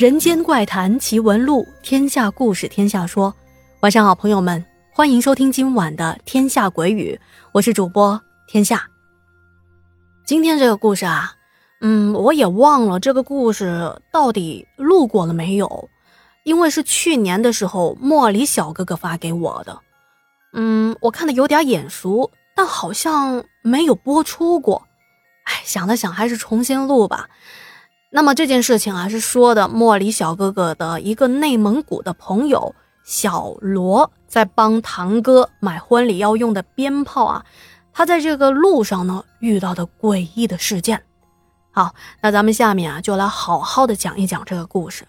人间怪谈奇闻录，天下故事天下说。晚上好，朋友们，欢迎收听今晚的《天下鬼语》，我是主播天下。今天这个故事啊，嗯，我也忘了这个故事到底录过了没有，因为是去年的时候莫里小哥哥发给我的。嗯，我看的有点眼熟，但好像没有播出过。哎，想了想，还是重新录吧。那么这件事情啊，是说的莫里小哥哥的一个内蒙古的朋友小罗，在帮堂哥买婚礼要用的鞭炮啊，他在这个路上呢遇到的诡异的事件。好，那咱们下面啊就来好好的讲一讲这个故事。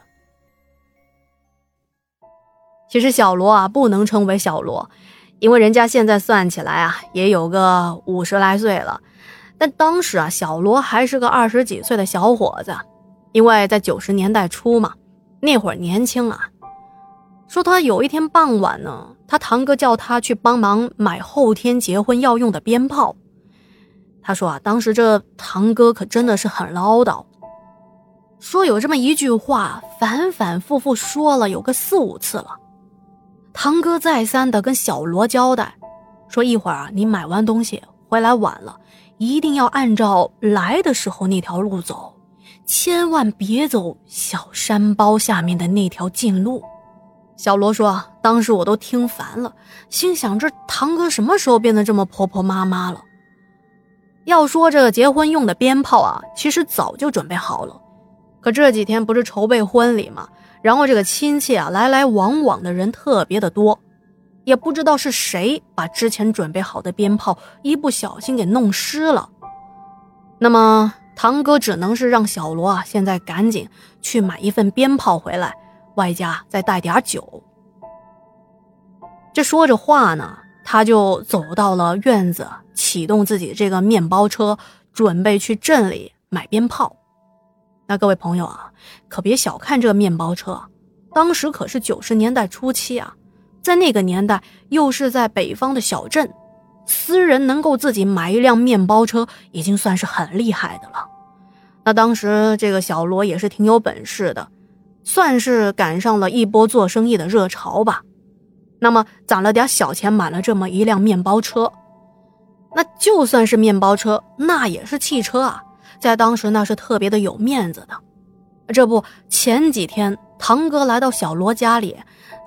其实小罗啊不能称为小罗，因为人家现在算起来啊也有个五十来岁了，但当时啊小罗还是个二十几岁的小伙子。因为在九十年代初嘛，那会儿年轻啊，说他有一天傍晚呢，他堂哥叫他去帮忙买后天结婚要用的鞭炮。他说啊，当时这堂哥可真的是很唠叨，说有这么一句话，反反复复说了有个四五次了。堂哥再三的跟小罗交代，说一会儿啊，你买完东西回来晚了，一定要按照来的时候那条路走。千万别走小山包下面的那条近路，小罗说：“当时我都听烦了，心想这堂哥什么时候变得这么婆婆妈妈了？要说这个结婚用的鞭炮啊，其实早就准备好了，可这几天不是筹备婚礼嘛，然后这个亲戚啊来来往往的人特别的多，也不知道是谁把之前准备好的鞭炮一不小心给弄湿了，那么。”堂哥只能是让小罗啊，现在赶紧去买一份鞭炮回来，外加再带点酒。这说着话呢，他就走到了院子，启动自己这个面包车，准备去镇里买鞭炮。那各位朋友啊，可别小看这个面包车，当时可是九十年代初期啊，在那个年代，又是在北方的小镇，私人能够自己买一辆面包车，已经算是很厉害的了。那当时这个小罗也是挺有本事的，算是赶上了一波做生意的热潮吧。那么攒了点小钱买了这么一辆面包车。那就算是面包车，那也是汽车啊，在当时那是特别的有面子的。这不，前几天堂哥来到小罗家里，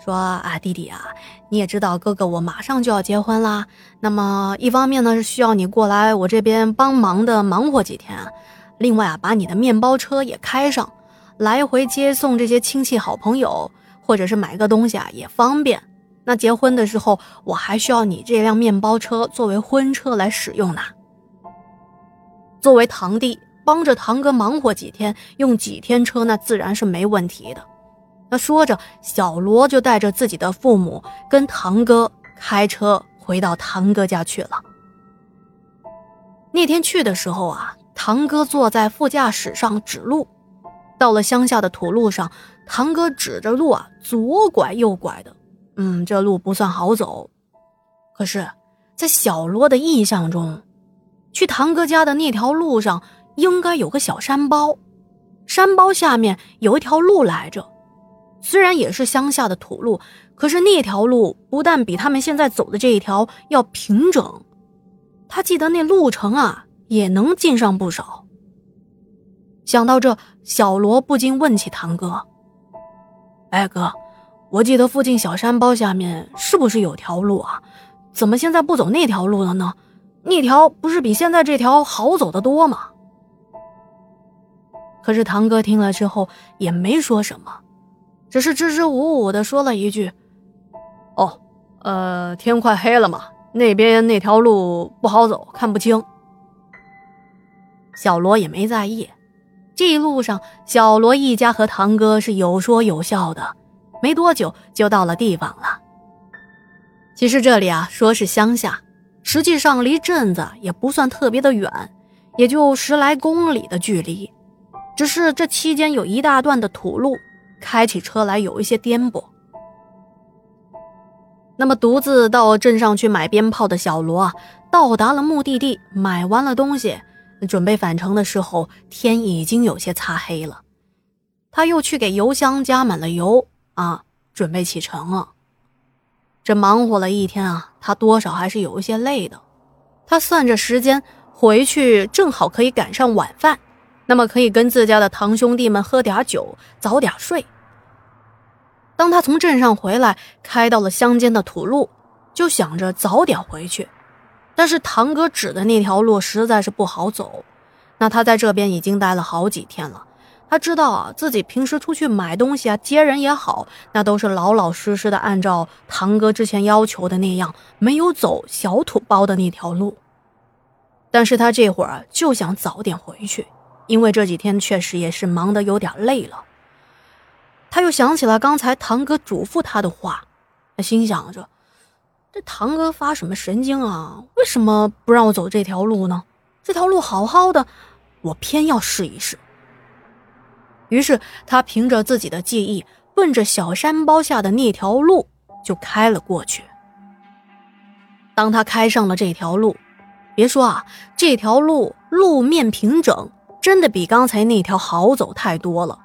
说：“啊，弟弟啊，你也知道哥哥我马上就要结婚啦。那么一方面呢是需要你过来我这边帮忙的，忙活几天。”另外啊，把你的面包车也开上，来回接送这些亲戚好朋友，或者是买个东西啊也方便。那结婚的时候，我还需要你这辆面包车作为婚车来使用呢。作为堂弟，帮着堂哥忙活几天，用几天车，那自然是没问题的。说着，小罗就带着自己的父母跟堂哥开车回到堂哥家去了。那天去的时候啊。堂哥坐在副驾驶上指路，到了乡下的土路上，堂哥指着路啊，左拐右拐的，嗯，这路不算好走。可是，在小罗的印象中，去堂哥家的那条路上应该有个小山包，山包下面有一条路来着。虽然也是乡下的土路，可是那条路不但比他们现在走的这一条要平整，他记得那路程啊。也能进上不少。想到这，小罗不禁问起堂哥：“哎哥，我记得附近小山包下面是不是有条路啊？怎么现在不走那条路了呢？那条不是比现在这条好走的多吗？”可是堂哥听了之后也没说什么，只是支支吾吾的说了一句：“哦，呃，天快黑了嘛，那边那条路不好走，看不清。”小罗也没在意，这一路上，小罗一家和堂哥是有说有笑的，没多久就到了地方了。其实这里啊，说是乡下，实际上离镇子也不算特别的远，也就十来公里的距离。只是这期间有一大段的土路，开起车来有一些颠簸。那么，独自到镇上去买鞭炮的小罗啊，到达了目的地，买完了东西。准备返程的时候，天已经有些擦黑了。他又去给油箱加满了油啊，准备启程了。这忙活了一天啊，他多少还是有一些累的。他算着时间回去，正好可以赶上晚饭，那么可以跟自家的堂兄弟们喝点酒，早点睡。当他从镇上回来，开到了乡间的土路，就想着早点回去。但是堂哥指的那条路实在是不好走。那他在这边已经待了好几天了，他知道啊，自己平时出去买东西啊、接人也好，那都是老老实实的按照堂哥之前要求的那样，没有走小土包的那条路。但是他这会儿就想早点回去，因为这几天确实也是忙得有点累了。他又想起了刚才堂哥嘱咐他的话，他心想着：这堂哥发什么神经啊？为什么不让我走这条路呢？这条路好好的，我偏要试一试。于是他凭着自己的记忆，奔着小山包下的那条路就开了过去。当他开上了这条路，别说啊，这条路路面平整，真的比刚才那条好走太多了。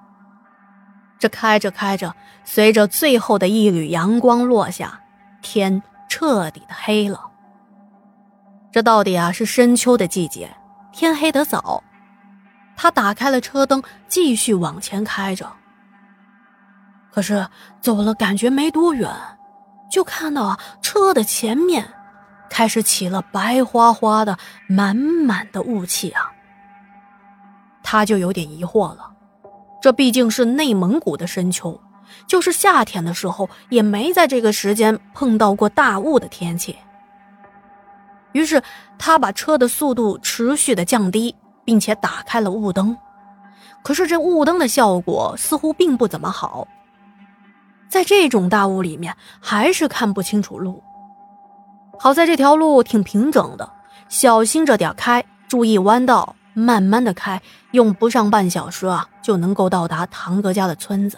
这开着开着，随着最后的一缕阳光落下，天彻底的黑了。这到底啊是深秋的季节，天黑得早。他打开了车灯，继续往前开着。可是走了感觉没多远，就看到啊车的前面开始起了白花花的、满满的雾气啊。他就有点疑惑了，这毕竟是内蒙古的深秋，就是夏天的时候也没在这个时间碰到过大雾的天气。于是他把车的速度持续的降低，并且打开了雾灯。可是这雾灯的效果似乎并不怎么好，在这种大雾里面还是看不清楚路。好在这条路挺平整的，小心着点开，注意弯道，慢慢的开，用不上半小时啊就能够到达堂哥家的村子。